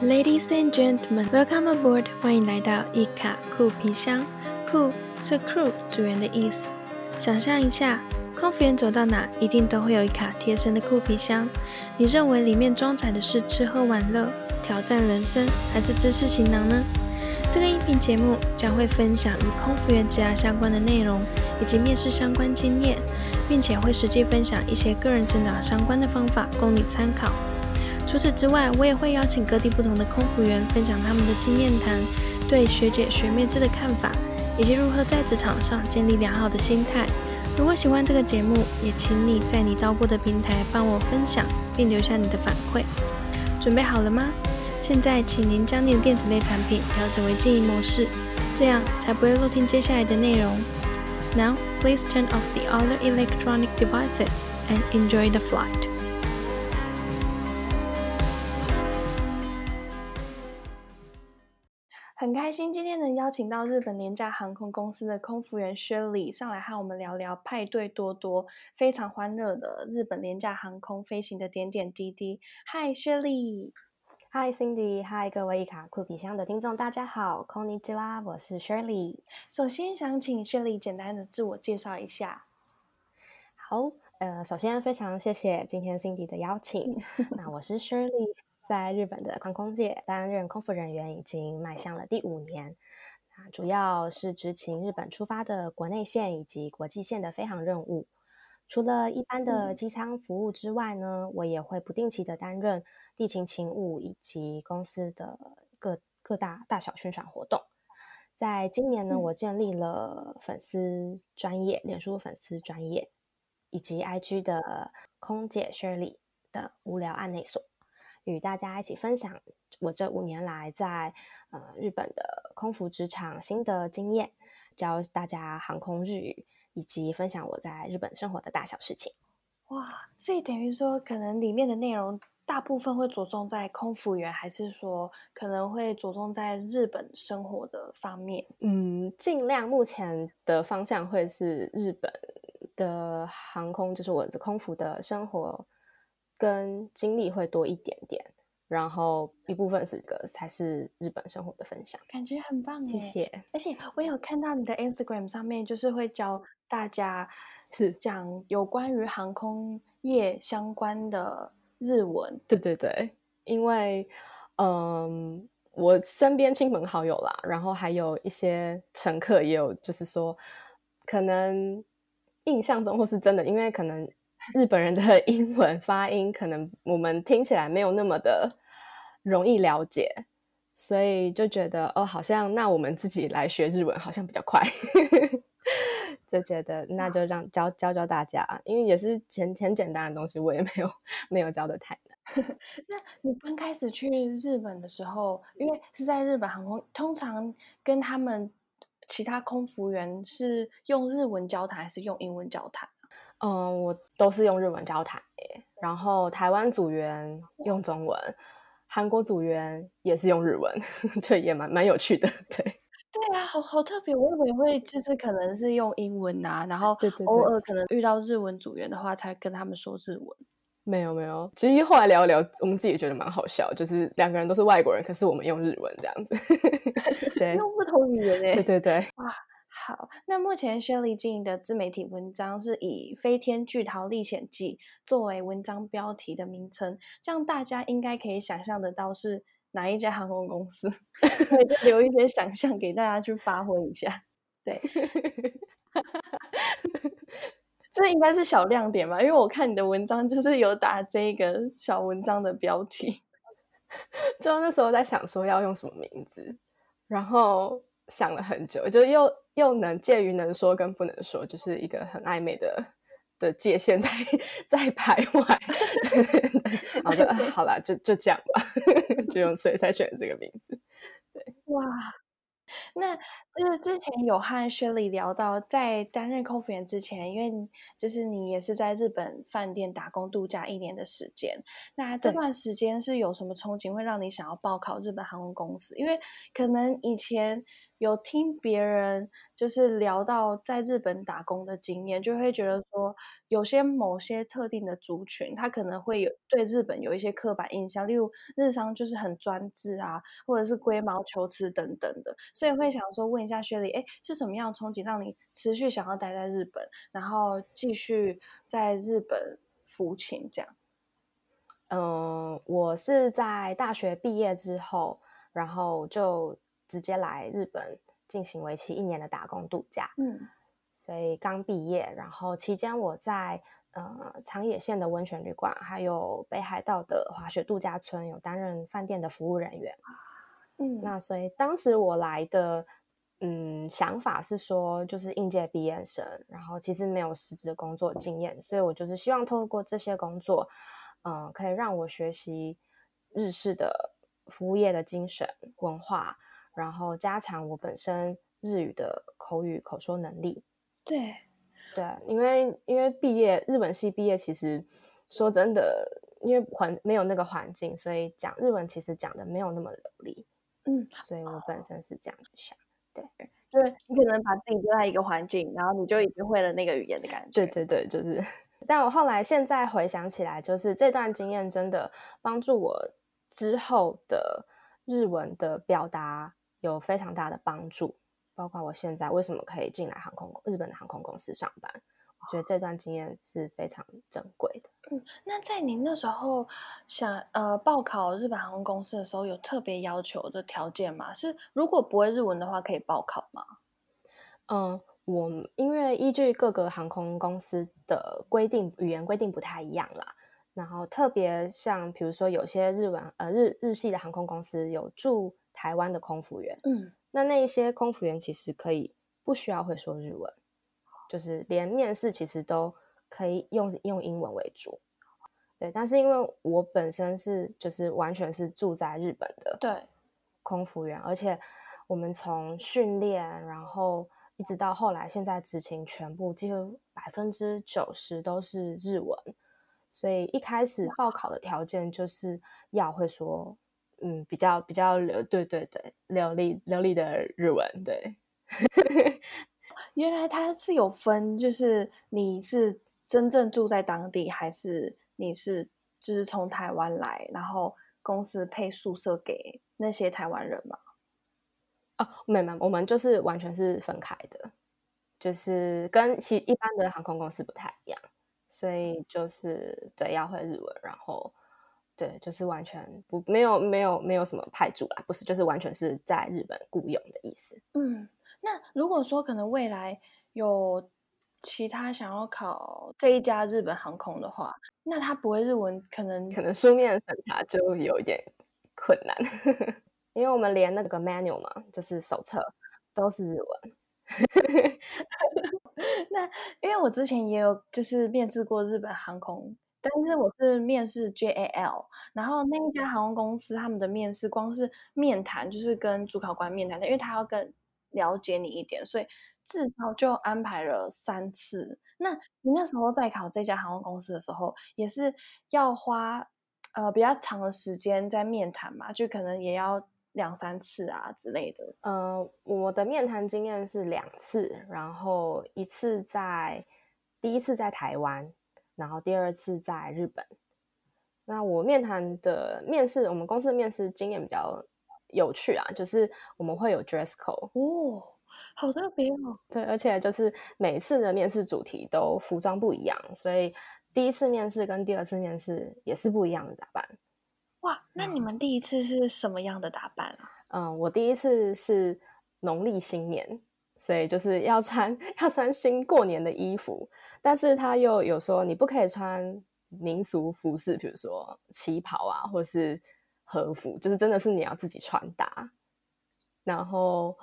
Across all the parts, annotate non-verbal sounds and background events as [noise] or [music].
Ladies and gentlemen, welcome aboard！欢迎来到一卡酷皮箱。酷是 crew 组员的意思。想象一下，空服员走到哪，一定都会有一卡贴身的酷皮箱。你认为里面装载的是吃喝玩乐、挑战人生，还是知识行囊呢？这个音频节目将会分享与空服员职涯相关的内容，以及面试相关经验，并且会实际分享一些个人成长相关的方法，供你参考。除此之外，我也会邀请各地不同的空服员分享他们的经验谈，对学姐学妹制的看法，以及如何在职场上建立良好的心态。如果喜欢这个节目，也请你在你到过的平台帮我分享，并留下你的反馈。准备好了吗？现在，请您将您的电子类产品调整为静音模式，这样才不会漏听接下来的内容。Now, please turn off the other electronic devices and enjoy the flight. 很开心今天能邀请到日本廉价航空公司的空服员 Shirley 上来和我们聊聊派对多多、非常欢乐的日本廉价航空飞行的点点滴滴。Hi Shirley。Hi Cindy，Hi 各位一卡酷皮箱的听众，大家好，Konnichiwa，我是 Shirley。首先想请 Shirley 简单的自我介绍一下。好，呃，首先非常谢谢今天 Cindy 的邀请。[laughs] 那我是 Shirley。在日本的航空界担任空服人员已经迈向了第五年，啊，主要是执勤日本出发的国内线以及国际线的飞航任务。除了一般的机舱服务之外呢，我也会不定期的担任地勤勤务以及公司的各各大大小宣传活动。在今年呢，我建立了粉丝专业，脸书粉丝专业以及 IG 的空姐 Shirley 的无聊案内所。与大家一起分享我这五年来在呃日本的空服职场心得经验，教大家航空日语，以及分享我在日本生活的大小事情。哇，所以等于说，可能里面的内容大部分会着重在空服员，还是说可能会着重在日本生活的方面？嗯，尽量目前的方向会是日本的航空，就是我的空服的生活。跟经历会多一点点，然后一部分是个才是日本生活的分享，感觉很棒谢谢。而且我有看到你的 Instagram 上面，就是会教大家是讲有关于航空业相关的日文。对对对，因为嗯，我身边亲朋好友啦，然后还有一些乘客也有，就是说可能印象中或是真的，因为可能。日本人的英文发音可能我们听起来没有那么的容易了解，所以就觉得哦，好像那我们自己来学日文好像比较快，[laughs] 就觉得那就让教教教大家，因为也是简简简单的东西，我也没有没有教的太难。[laughs] 那你刚开始去日本的时候，因为是在日本航空，通常跟他们其他空服员是用日文交谈还是用英文交谈？嗯，我都是用日文交谈然后台湾组员用中文，韩国组员也是用日文，[laughs] 这也蛮蛮有趣的。对，对啊，好好特别。我以为会就是可能是用英文啊，然后偶尔可能遇到日文组员的话，才跟他们说日文。没有没有，其实后来聊一聊，我们自己也觉得蛮好笑，就是两个人都是外国人，可是我们用日文这样子，[laughs] 对，用不同语言诶。对对对，哇。好，那目前 Shirley 经营的自媒体文章是以《飞天巨桃历险记》作为文章标题的名称，这样大家应该可以想象得到是哪一家航空公司，[laughs] 留一些想象给大家去发挥一下。对，[laughs] 这应该是小亮点吧？因为我看你的文章就是有打这个小文章的标题，[laughs] 就那时候在想说要用什么名字，然后。想了很久，就又又能介于能说跟不能说，就是一个很暧昧的的界限在在徘徊。好的，好啦，就就这样吧，[laughs] 就用所以才选这个名字。对，哇，那就是之前有和 Shirley 聊到，在担任空服员之前，因为就是你也是在日本饭店打工度假一年的时间，那这段时间是有什么憧憬会让你想要报考日本航空公司？因为可能以前。有听别人就是聊到在日本打工的经验，就会觉得说，有些某些特定的族群，他可能会有对日本有一些刻板印象，例如日商就是很专制啊，或者是龟毛求疵等等的，所以会想说问一下薛丽，哎，是什么样的憧憬让你持续想要待在日本，然后继续在日本服勤这样？嗯，我是在大学毕业之后，然后就。直接来日本进行为期一年的打工度假，嗯，所以刚毕业，然后期间我在呃长野县的温泉旅馆，还有北海道的滑雪度假村有担任饭店的服务人员，嗯，那所以当时我来的嗯想法是说，就是应届毕业生，然后其实没有实质的工作经验，所以我就是希望透过这些工作，嗯，可以让我学习日式的服务业的精神文化。然后加强我本身日语的口语口说能力。对，对，因为因为毕业日本系毕业，其实说真的，因为环没有那个环境，所以讲日文其实讲的没有那么流利。嗯，所以我本身是这样子想。对，就是你可能把自己丢在一个环境，然后你就已经会了那个语言的感觉。对对对，就是。[laughs] 但我后来现在回想起来，就是这段经验真的帮助我之后的日文的表达。有非常大的帮助，包括我现在为什么可以进来航空日本的航空公司上班，我觉得这段经验是非常珍贵的。嗯，那在您那时候想呃报考日本航空公司的时候，有特别要求的条件吗？是如果不会日文的话，可以报考吗？嗯，我因为依据各个航空公司的规定，语言规定不太一样啦。然后特别像比如说有些日文呃日日系的航空公司有驻台湾的空服员，嗯，那那一些空服员其实可以不需要会说日文，就是连面试其实都可以用用英文为主，对。但是因为我本身是就是完全是住在日本的，对，空服员，而且我们从训练，然后一直到后来现在执勤，全部几乎百分之九十都是日文，所以一开始报考的条件就是要会说。嗯，比较比较流，对对对，流利流利的日文，对。[laughs] 原来它是有分，就是你是真正住在当地，还是你是就是从台湾来，然后公司配宿舍给那些台湾人吗？哦，没没，我们就是完全是分开的，就是跟其一般的航空公司不太一样，所以就是对要会日文，然后。对，就是完全不没有没有没有什么派驻啦，不是，就是完全是在日本雇佣的意思。嗯，那如果说可能未来有其他想要考这一家日本航空的话，那他不会日文，可能可能书面审查就有一点困难，[laughs] 因为我们连那个 manual 嘛，就是手册都是日文。[laughs] 那因为我之前也有就是面试过日本航空。但是我是面试 JAL，然后那一家航空公司他们的面试光是面谈就是跟主考官面谈的，因为他要更了解你一点，所以至少就安排了三次。那你那时候在考这家航空公司的时候，也是要花呃比较长的时间在面谈嘛，就可能也要两三次啊之类的。呃，我的面谈经验是两次，然后一次在第一次在台湾。然后第二次在日本，那我面谈的面试，我们公司的面试经验比较有趣啊，就是我们会有 dress code 哦，好特别哦。对，而且就是每次的面试主题都服装不一样，所以第一次面试跟第二次面试也是不一样的打扮。哇，那你们第一次是什么样的打扮啊？嗯，我第一次是农历新年，所以就是要穿 [laughs] 要穿新过年的衣服。但是他又有说你不可以穿民俗服饰，比如说旗袍啊，或者是和服，就是真的是你要自己穿搭。然后，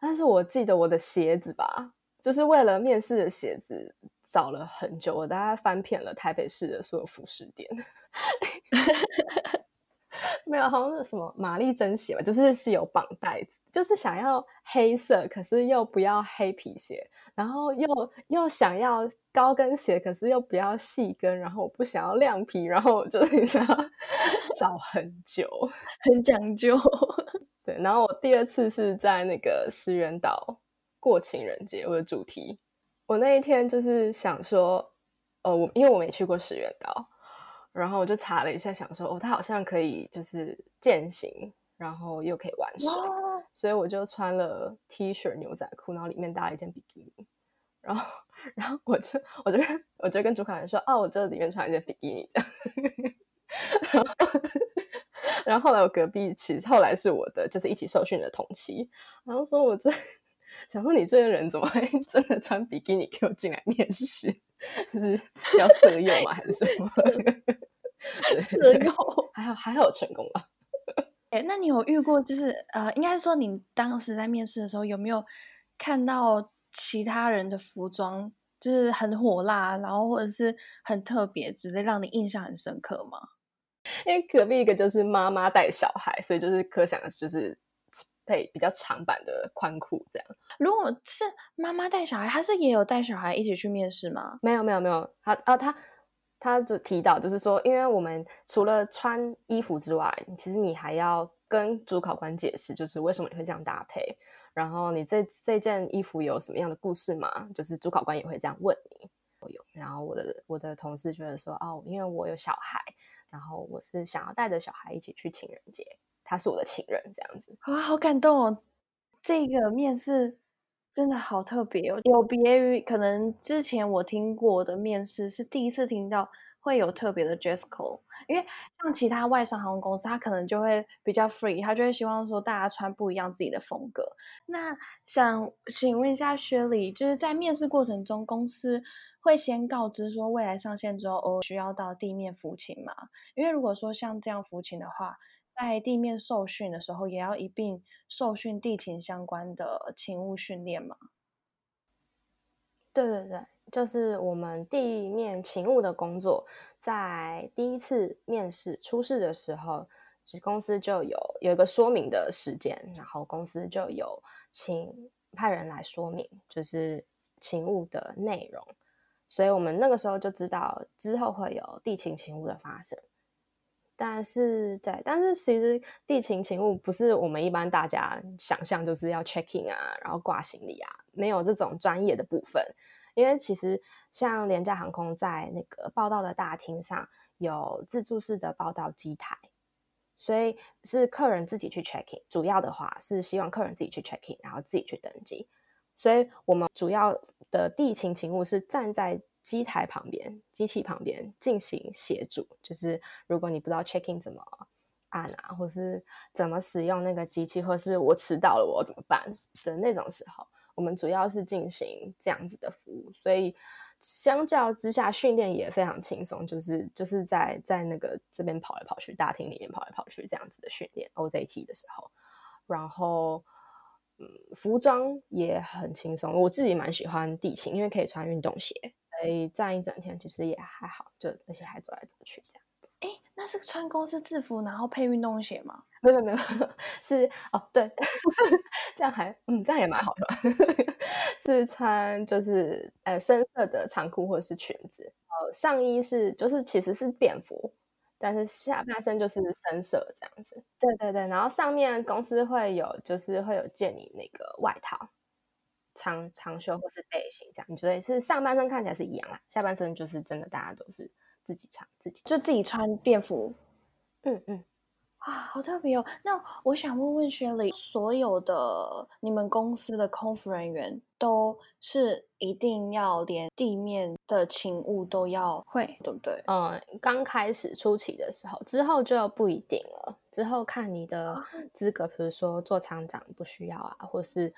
但是我记得我的鞋子吧，就是为了面试的鞋子找了很久，我大概翻遍了台北市的所有服饰店，[laughs] 没有，好像是什么玛丽珍鞋吧，就是是有绑带子，就是想要黑色，可是又不要黑皮鞋，然后又又想要高跟鞋，可是又不要细跟，然后我不想要亮皮，然后就 [laughs] 是想要找很久，[laughs] 很讲究。对，然后我第二次是在那个石原岛过情人节，我的主题，我那一天就是想说，呃，我因为我没去过石原岛。然后我就查了一下，想说哦，它好像可以就是健行，然后又可以玩水，所以我就穿了 T 恤、牛仔裤，然后里面搭了一件比基尼。然后，然后我就我就跟我就跟主管说，哦，我这里面穿一件比基尼这样。然后，[laughs] 然后后来我隔壁其实后来是我的就是一起受训的同期，然后说我这 [laughs] 想说你这个人怎么会真的穿比基尼给我进来面试？就是要色诱吗？还是什么？[laughs] 色诱？还好还好成功了。哎，那你有遇过？就是呃，应该是说你当时在面试的时候，有没有看到其他人的服装就是很火辣，然后或者是很特别之类，让你印象很深刻吗？因为隔壁一个就是妈妈带小孩，所以就是可想的就是。配比较长版的宽裤，这样。如果是妈妈带小孩，她是也有带小孩一起去面试吗？没有，没有，没有。她啊，他他就提到，就是说，因为我们除了穿衣服之外，其实你还要跟主考官解释，就是为什么你会这样搭配，然后你这这件衣服有什么样的故事吗？就是主考官也会这样问你。有。然后我的我的同事觉得说，哦，因为我有小孩，然后我是想要带着小孩一起去情人节。他是我的情人，这样子哇，好感动哦！这个面试真的好特别哦，有别于可能之前我听过的面试，是第一次听到会有特别的 dress code。因为像其他外商航空公司，他可能就会比较 free，他就会希望说大家穿不一样自己的风格。那想请问一下薛礼，就是在面试过程中，公司会先告知说未来上线之后哦需要到地面服勤吗？因为如果说像这样服勤的话，在地面受训的时候，也要一并受训地勤相关的勤务训练吗？对对对，就是我们地面勤务的工作，在第一次面试初试的时候，公司就有有一个说明的时间，然后公司就有请派人来说明，就是勤务的内容，所以我们那个时候就知道之后会有地勤勤务的发生。但是对，但是其实地勤勤务不是我们一般大家想象，就是要 check in 啊，然后挂行李啊，没有这种专业的部分。因为其实像廉价航空在那个报道的大厅上有自助式的报道机台，所以是客人自己去 check in。主要的话是希望客人自己去 check in，然后自己去登机。所以我们主要的地勤勤务是站在。机台旁边，机器旁边进行协助，就是如果你不知道 checking 怎么按啊，或是怎么使用那个机器，或是我迟到了我怎么办的那种时候，我们主要是进行这样子的服务，所以相较之下训练也非常轻松，就是就是在在那个这边跑来跑去，大厅里面跑来跑去这样子的训练 OJT 的时候，然后嗯，服装也很轻松，我自己蛮喜欢地形，因为可以穿运动鞋。所以站一整天其实也还好，就而且还走来走去这样。哎，那是穿公司制服然后配运动鞋吗？没有没有，是哦对，[laughs] 这样还嗯这样也蛮好的，[laughs] 是穿就是呃深色的长裤或者是裙子，呃上衣是就是其实是便服，但是下半身就是深色这样子。对对对，然后上面公司会有就是会有借你那个外套。长长袖或是背心这样，你觉得是上半身看起来是一样啦，下半身就是真的大家都是自己穿自己就自己穿便服，嗯嗯，啊，好特别哦。那我想问问薛礼，所有的你们公司的空服人员都是一定要连地面的勤务都要会，对不对？嗯，刚开始初期的时候，之后就不一定了，之后看你的资格，比如说做厂长不需要啊，或是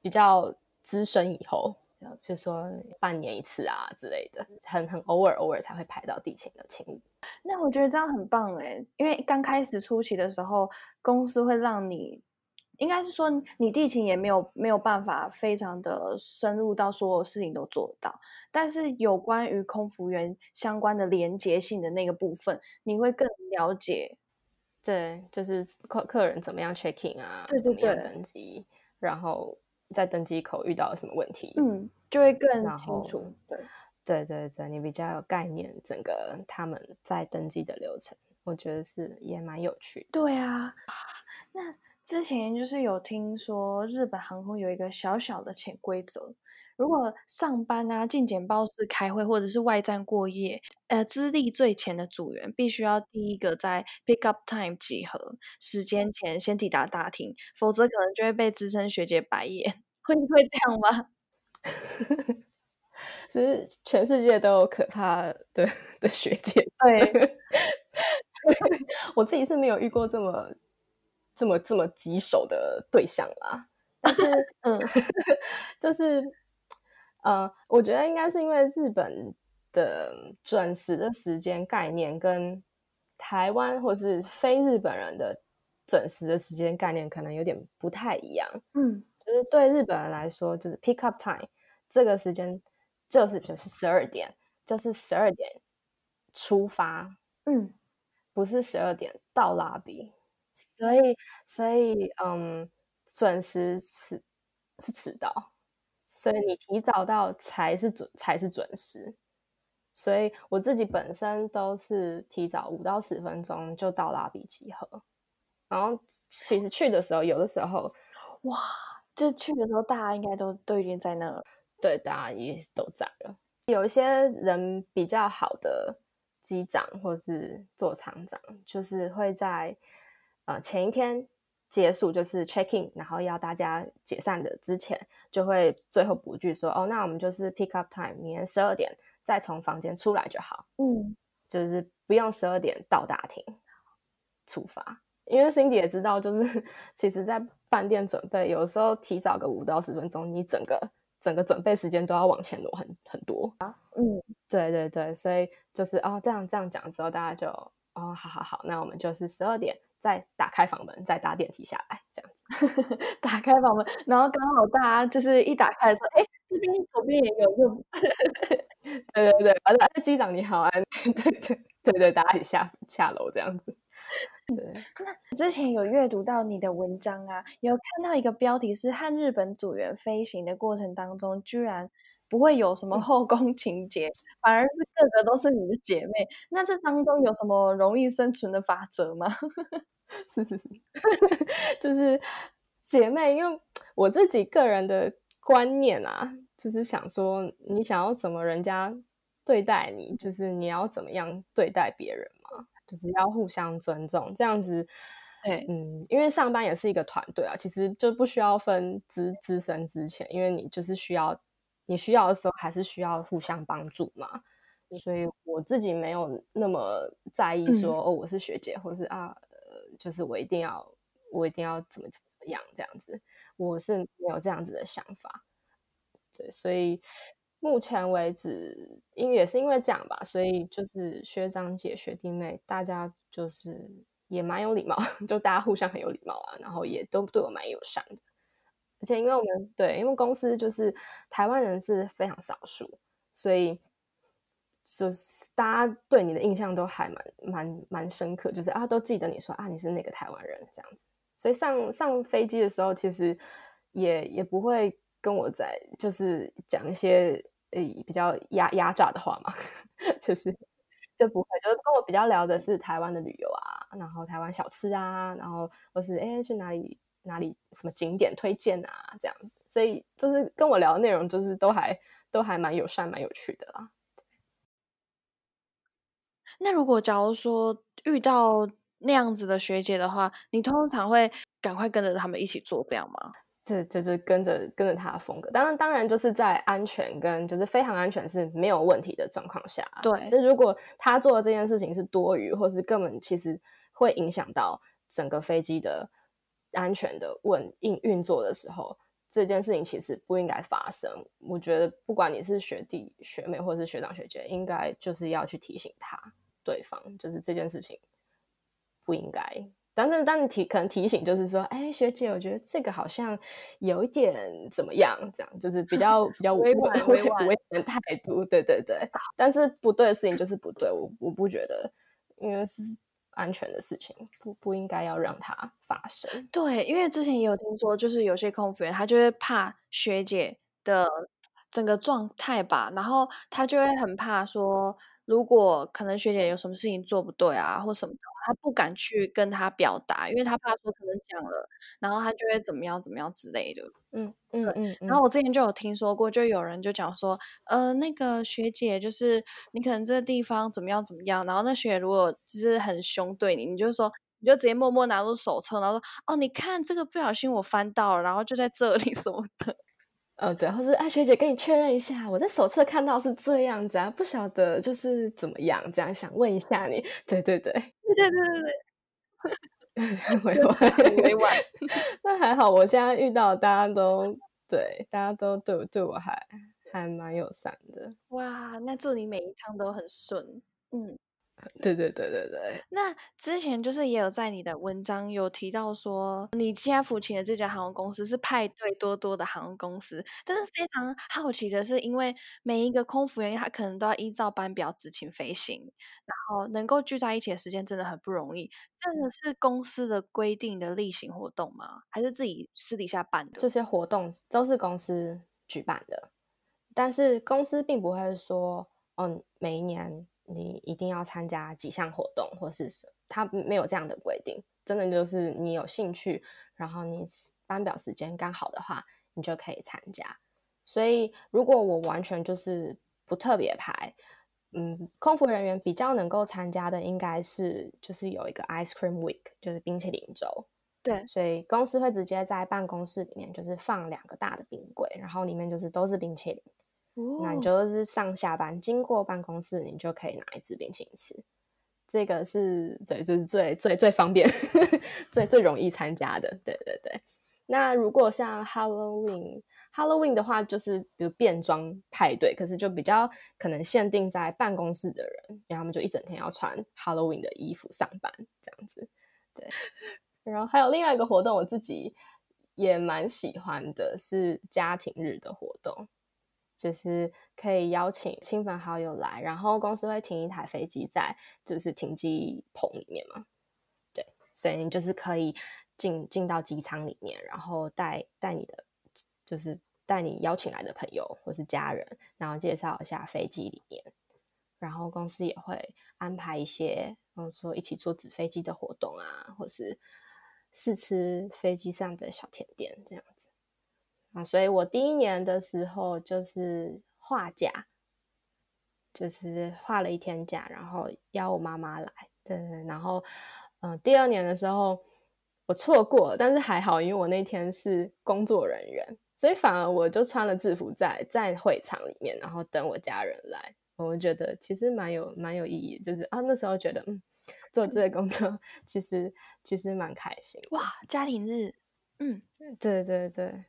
比较。资深以后，就说半年一次啊之类的，很很偶尔偶尔才会排到地勤的勤务。那我觉得这样很棒哎，因为刚开始初期的时候，公司会让你，应该是说你地勤也没有没有办法非常的深入到所有事情都做到，但是有关于空服员相关的连接性的那个部分，你会更了解。对，就是客客人怎么样 checking 啊，对对怎么样对登机，然后在登机口遇到了什么问题，嗯，就会更清楚。对，对对对，你比较有概念，整个他们在登机的流程，我觉得是也蛮有趣的。对啊，那之前就是有听说日本航空有一个小小的潜规则，如果上班啊、进简报室开会或者是外站过夜，呃，资历最浅的组员必须要第一个在 pick up time 集合时间前先抵达大厅，否则可能就会被资深学姐白眼。会会这样吗？[laughs] 只是全世界都有可怕的的学姐，对，[laughs] 我自己是没有遇过这么这么这么棘手的对象啦。但是，嗯，[laughs] 就是呃，我觉得应该是因为日本的准时的时间概念跟台湾或是非日本人的准时的时间概念可能有点不太一样。嗯，就是对日本人来说，就是 pick up time 这个时间就是就是十二点，就是十二点出发，嗯，不是十二点到拉比，所以所以嗯，准时迟是迟到，所以你提早到才是准才是准时。所以我自己本身都是提早五到十分钟就到拉比集合，然后其实去的时候，有的时候哇，就去的时候大家应该都都已经在那了。对，大家也都在了。有一些人比较好的机长或是座舱长，就是会在呃前一天结束，就是 check in，然后要大家解散的之前，就会最后补句说：“哦，那我们就是 pick up time，明天十二点再从房间出来就好，嗯，就是不用十二点到大厅出发。”因为 Cindy 也知道，就是 [laughs] 其实，在饭店准备，有时候提早个五到十分钟，你整个整个准备时间都要往前挪很很多。嗯，对对对，所以就是哦，这样这样讲之后，大家就哦，好好好，那我们就是十二点再打开房门，再搭电梯下来，这样子。[laughs] 打开房门，然后刚好大家就是一打开的时候，哎，这边左边也有用。[laughs] 对对对，完了，哎，机长你好，啊，对对对对，大家一起下下楼这样子。对，那之前有阅读到你的文章啊，有看到一个标题是和日本组员飞行的过程当中，居然不会有什么后宫情节，反而是个个都是你的姐妹。那这当中有什么容易生存的法则吗？是 [laughs] 是是，[laughs] 就是姐妹，因为我自己个人的观念啊，就是想说，你想要怎么人家对待你，就是你要怎么样对待别人嘛，就是要互相尊重，这样子。对，嗯，因为上班也是一个团队啊，其实就不需要分资资深之前，因为你就是需要你需要的时候，还是需要互相帮助嘛。所以我自己没有那么在意说、哦，我是学姐，或是啊，呃，就是我一定要我一定要怎么怎么样这样子，我是没有这样子的想法。对，所以目前为止，因为也是因为这样吧，所以就是学长姐、学弟妹，大家就是也蛮有礼貌，[laughs] 就大家互相很有礼貌啊，然后也都对我蛮友善的。而且因为我们对，因为公司就是台湾人是非常少数，所以就是大家对你的印象都还蛮蛮蛮深刻，就是啊都记得你说啊你是那个台湾人这样子。所以上上飞机的时候，其实也也不会跟我在就是讲一些呃比较压压榨的话嘛，[laughs] 就是就不会，就是跟我比较聊的是台湾的旅游啊，然后台湾小吃啊，然后或是哎去哪里哪里什么景点推荐啊这样子，所以就是跟我聊的内容就是都还都还蛮友善蛮有趣的啦。那如果假如说遇到那样子的学姐的话，你通常会赶快跟着他们一起做这样吗？这就是跟着跟着他的风格，当然当然就是在安全跟就是非常安全是没有问题的状况下，对。那如果他做的这件事情是多余，或是根本其实会影响到整个飞机的安全的稳运运作的时候，这件事情其实不应该发生。我觉得不管你是学弟学妹或是学长学姐，应该就是要去提醒他对方，就是这件事情不应该。但是，但是提可能提醒就是说，哎，学姐，我觉得这个好像有一点怎么样，这样就是比较比较委婉委婉委婉的态度，对对对。但是不对的事情就是不对，我我不觉得，因为是安全的事情，不不应该要让它发生。对，因为之前也有听说，就是有些空服员他就会怕学姐的整个状态吧，然后他就会很怕说，如果可能学姐有什么事情做不对啊，或什么，他不敢去跟他表达，因为他怕说可能讲了，然后他就会怎么样怎么样之类的。嗯嗯嗯。然后我之前就有听说过，就有人就讲说，呃，那个学姐就是你可能这个地方怎么样怎么样，然后那学姐如果就是很凶对你，你就说你就直接默默拿出手册，然后说哦，你看这个不小心我翻到了，然后就在这里 [laughs] 什么的。呃，对，或是哎，学姐跟你确认一下，我在手册看到是这样子啊，不晓得就是怎么样，这样想问一下你。对对对，对对对对对，[laughs] [laughs] [laughs] 委婉委婉。那还好，我现在遇到大家都。对，大家都对我对我还还蛮友善的。哇，那祝你每一趟都很顺。嗯。对对对对对，那之前就是也有在你的文章有提到说，你现在服勤的这家航空公司是派对多多的航空公司，但是非常好奇的是，因为每一个空服员他可能都要依照班表执勤飞行，然后能够聚在一起的时间真的很不容易。这个是公司的规定的例行活动吗？还是自己私底下办的？这些活动都是公司举办的，但是公司并不会说，嗯，每一年。你一定要参加几项活动，或是他没有这样的规定，真的就是你有兴趣，然后你班表时间刚好的话，你就可以参加。所以如果我完全就是不特别排，嗯，空服人员比较能够参加的应该是就是有一个 ice cream week，就是冰淇淋周。对，所以公司会直接在办公室里面就是放两个大的冰柜，然后里面就是都是冰淇淋。那你就是上下班经过办公室，你就可以拿一支冰淇淋吃。这个是最就是最最最方便、[laughs] 最最容易参加的。对对对。那如果像 Halloween，Halloween 的话，就是比如变装派对，可是就比较可能限定在办公室的人，然后他们就一整天要穿 Halloween 的衣服上班这样子。对。然后还有另外一个活动，我自己也蛮喜欢的，是家庭日的活动。就是可以邀请亲朋好友来，然后公司会停一台飞机在就是停机棚里面嘛，对，所以你就是可以进进到机舱里面，然后带带你的就是带你邀请来的朋友或是家人，然后介绍一下飞机里面，然后公司也会安排一些，比如说一起坐纸飞机的活动啊，或是试吃飞机上的小甜点这样子。啊，所以我第一年的时候就是画假，就是画了一天假，然后邀我妈妈来，对对。然后，嗯，第二年的时候我错过，但是还好，因为我那天是工作人员，所以反而我就穿了制服在在会场里面，然后等我家人来。我觉得其实蛮有蛮有意义，就是啊，那时候觉得嗯，做这个工作其实其实蛮开心。哇，家庭日，嗯，对对对。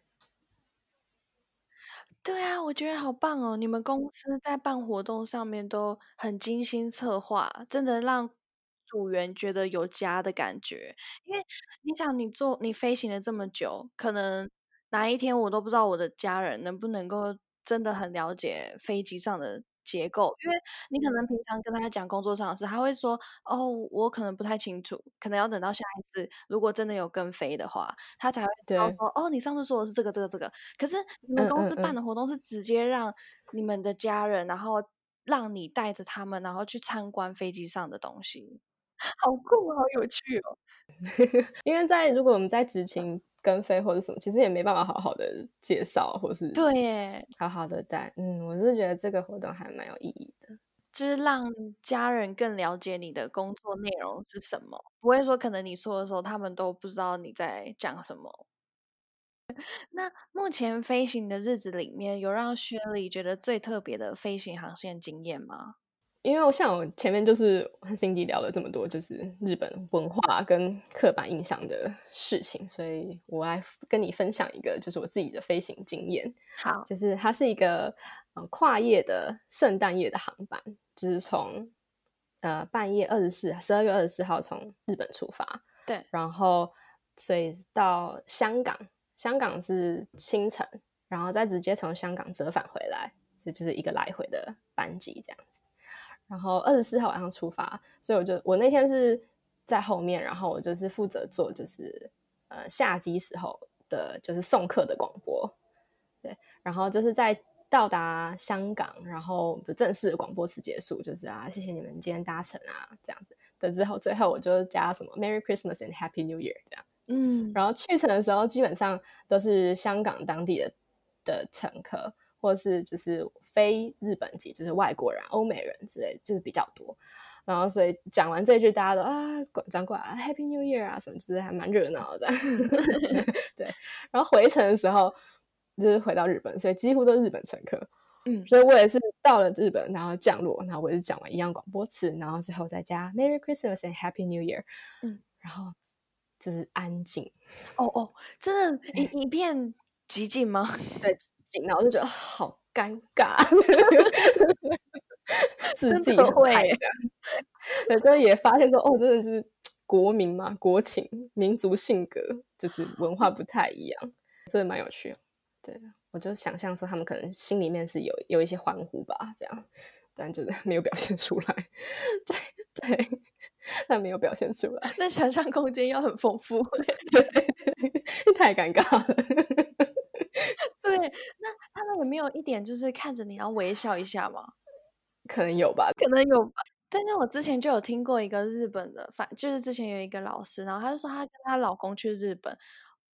对啊，我觉得好棒哦！你们公司在办活动上面都很精心策划，真的让组员觉得有家的感觉。因为你想，你做你飞行了这么久，可能哪一天我都不知道我的家人能不能够真的很了解飞机上的。结构，因为你可能平常跟他讲工作上的事，他会说：“哦，我可能不太清楚，可能要等到下一次，如果真的有跟飞的话，他才会知道说：哦，你上次说的是这个，这个，这个。可是你们公司办的活动是直接让你们的家人，然后让你带着他们，然后去参观飞机上的东西，好酷，好有趣哦！[laughs] 因为在如果我们在执勤。跟飞或者什么，其实也没办法好好的介绍，或是对耶，好好的带。嗯，我是觉得这个活动还蛮有意义的，就是让家人更了解你的工作内容是什么，不会说可能你说的时候，他们都不知道你在讲什么。那目前飞行的日子里面，有让薛里觉得最特别的飞行航线经验吗？因为我像我前面就是和 Cindy 聊了这么多，就是日本文化跟刻板印象的事情，所以我来跟你分享一个，就是我自己的飞行经验。好，就是它是一个呃跨夜的圣诞夜的航班，就是从呃半夜二十四十二月二十四号从日本出发，对，然后所以到香港，香港是清晨，然后再直接从香港折返回来，所以就是一个来回的班机这样子。然后二十四号晚上出发，所以我就我那天是在后面，然后我就是负责做就是呃下机时候的，就是送客的广播，对，然后就是在到达香港，然后正式的广播词结束，就是啊，谢谢你们今天搭乘啊，这样子的之后，最后我就加什么 Merry Christmas and Happy New Year 这样，嗯，然后去程的时候基本上都是香港当地的的乘客，或是就是非日本籍，就是外国人、欧美人之类，就是比较多。然后所以讲完这句，大家都啊转转过来 Happy New Year 啊什么，就是还蛮热闹的。[laughs] 对，然后回程的时候就是回到日本，所以几乎都是日本乘客。嗯，所以我也是到了日本，然后降落，然后我也是讲完一样广播词，然后最后再加 Merry Christmas and Happy New Year。嗯，然后就是安静，哦哦，真的，一一片寂静吗？对，寂静，然后我就觉得好尴尬，[laughs] 自己会耶害这样。对，就也发现说，哦，真的就是国民嘛，国情、民族性格，就是文化不太一样，真的蛮有趣的。对，我就想象说他们可能心里面是有有一些欢呼吧，这样，但就是没有表现出来。[laughs] 对对，但没有表现出来，那想象空间要很丰富。[laughs] 对，太尴尬了。对，那他们有没有一点就是看着你然后微笑一下吗？可能有吧，可能有吧。但是我之前就有听过一个日本的，反就是之前有一个老师，然后他就说她跟她老公去日本，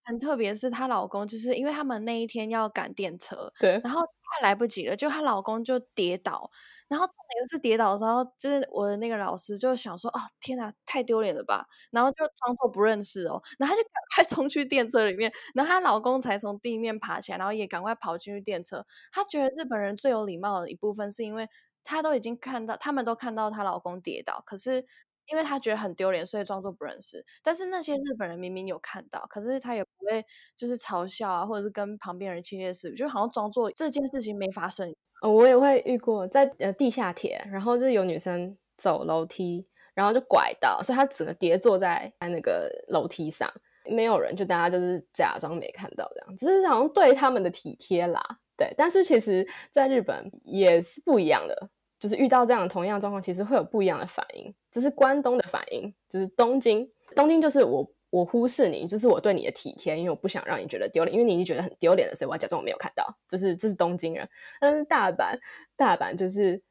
很特别是她老公就是因为他们那一天要赶电车，对，然后快来不及了，就她老公就跌倒，然后重点是跌倒的时候，就是我的那个老师就想说，哦天哪，太丢脸了吧，然后就装作不认识哦，然后她就赶快 [laughs] 冲去电车里面，然后她老公才从地面爬起来，然后也赶快跑进去电车。她觉得日本人最有礼貌的一部分是因为她都已经看到，他们都看到她老公跌倒，可是。因为他觉得很丢脸，所以装作不认识。但是那些日本人明明有看到，可是他也不会就是嘲笑啊，或者是跟旁边人窃窃私语，就好像装作这件事情没发生。呃我也会遇过在呃地下铁，然后就有女生走楼梯，然后就拐到，所以她整个跌坐在在那个楼梯上，没有人，就大家就是假装没看到这样，只是好像对他们的体贴啦，对。但是其实在日本也是不一样的，就是遇到这样同样的状况，其实会有不一样的反应。这是关东的反应，就是东京，东京就是我我忽视你，就是我对你的体贴，因为我不想让你觉得丢脸，因为你已经觉得很丢脸了，所以我要假装我没有看到。这是这是东京人，但是大阪大阪就是，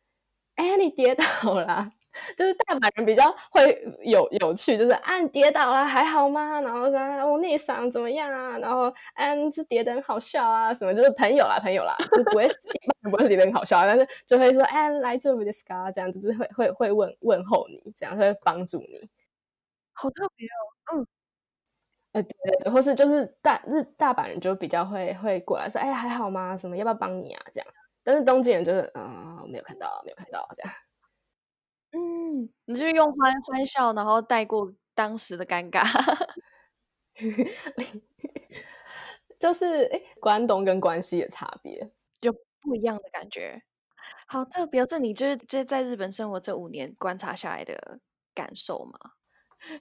哎你跌倒啦，就是大阪人比较会有有趣，就是啊你跌倒了还好吗？然后说我内伤怎么样啊？然后嗯这跌得很好笑啊，什么就是朋友啦朋友啦，就不会 [laughs] 不会跌得很好笑啊，但是就会说哎来做 v i s c a 这样，就是会会会问问候你，这样会帮助你。好特别哦，嗯呃，对对对，或是就是大日大阪人就比较会会过来说，哎，还好吗？什么要不要帮你啊？这样，但是东京人就是，啊、没有看到，没有看到，这样。嗯，你就用欢欢笑，然后带过当时的尴尬。[laughs] 就是哎，关东跟关西的差别，就不一样的感觉，好特别哦。这你就是这在日本生活这五年观察下来的感受吗？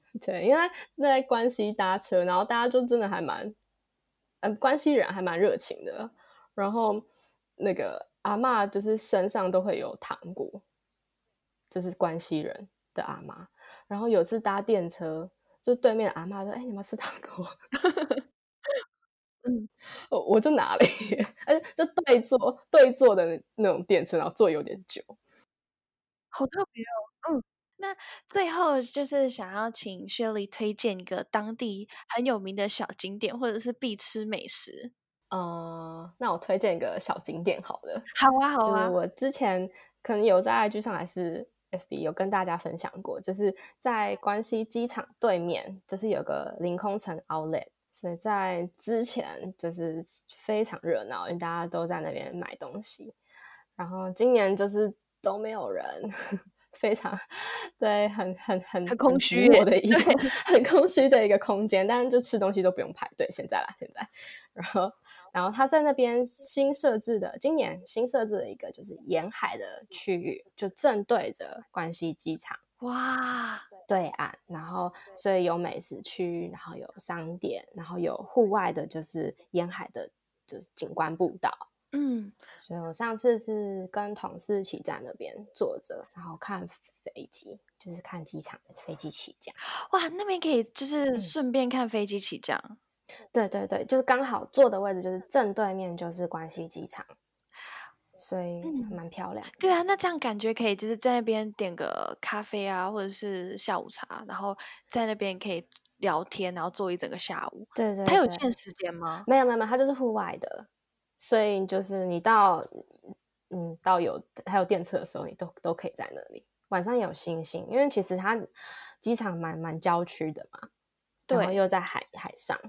[laughs] 对，因为在关西搭车，然后大家就真的还蛮，嗯，关西人还蛮热情的，然后那个阿嬷就是身上都会有糖果，就是关西人的阿妈，然后有次搭电车，就对面的阿妈说：“哎，你们要吃糖果？”嗯，[laughs] 我我就拿了耶，而且就对坐对坐的那那种电车，然后坐有点久。好特别哦。嗯，那最后就是想要请 Shirley 推荐一个当地很有名的小景点，或者是必吃美食。呃，那我推荐一个小景点好了，好啊，好啊。就是我之前可能有在 IG 上还是 FB 有跟大家分享过，就是在关西机场对面，就是有个凌空城 Outlet。所以在之前就是非常热闹，因为大家都在那边买东西。然后今年就是都没有人，[laughs] 非常对，很很很很空虚我的一个很空虚的一个空间。但是就吃东西都不用排队，现在啦，现在。[laughs] 然后，然后他在那边新设置的，今年新设置的一个就是沿海的区域，就正对着关西机场。哇，对岸，然后所以有美食区，然后有商店，然后有户外的，就是沿海的，就是景观步道，嗯，所以我上次是跟同事一起在那边坐着，然后看飞机，就是看机场的飞机起降。哇，那边可以就是顺便看飞机起降。对对对，就是刚好坐的位置就是正对面就是关西机场，所以蛮漂亮。对啊，那这样感觉可以就是在那边点个咖啡啊，或者是下午茶，然后在那边可以聊天，然后坐一整个下午。对对，它有限时间吗？没有没有没有，它就是户外的，所以就是你到嗯到有还有电车的时候，你都都可以在那里。晚上有星星，因为其实它机场蛮蛮郊区的嘛，然后又在海海上。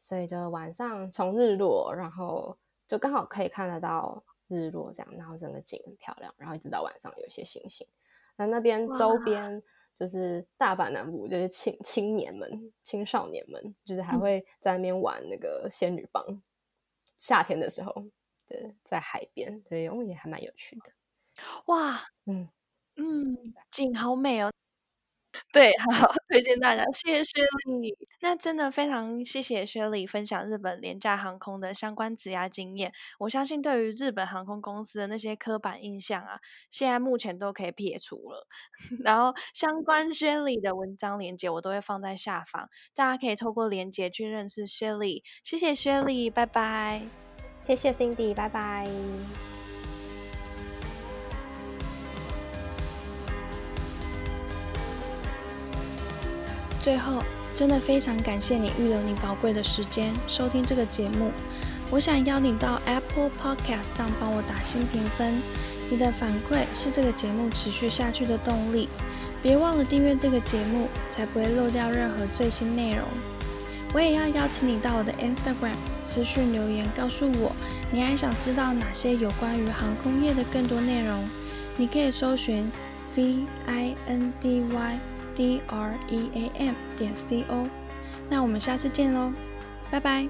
所以就晚上从日落，然后就刚好可以看得到日落这样，然后整个景很漂亮，然后一直到晚上有些星星。那那边周边就是大阪南部，就是青青年们、青少年们，就是还会在那边玩那个仙女棒。夏天的时候，对，在海边，所以也还蛮有趣的。哇，嗯嗯，景好美哦。[laughs] 对，好，推荐大家，谢谢薛丽。那真的非常谢谢薛丽分享日本廉价航空的相关职涯经验。我相信对于日本航空公司的那些刻板印象啊，现在目前都可以撇除了。[laughs] 然后相关薛丽的文章链接我都会放在下方，大家可以透过链接去认识薛丽。谢谢薛丽，拜拜。谢谢 Cindy，拜拜。最后，真的非常感谢你预留你宝贵的时间收听这个节目。我想邀你到 Apple Podcast 上帮我打新评分，你的反馈是这个节目持续下去的动力。别忘了订阅这个节目，才不会漏掉任何最新内容。我也要邀请你到我的 Instagram 私讯留言，告诉我你还想知道哪些有关于航空业的更多内容。你可以搜寻 C I N D Y。D r e a m 点 c o，那我们下次见喽，拜拜。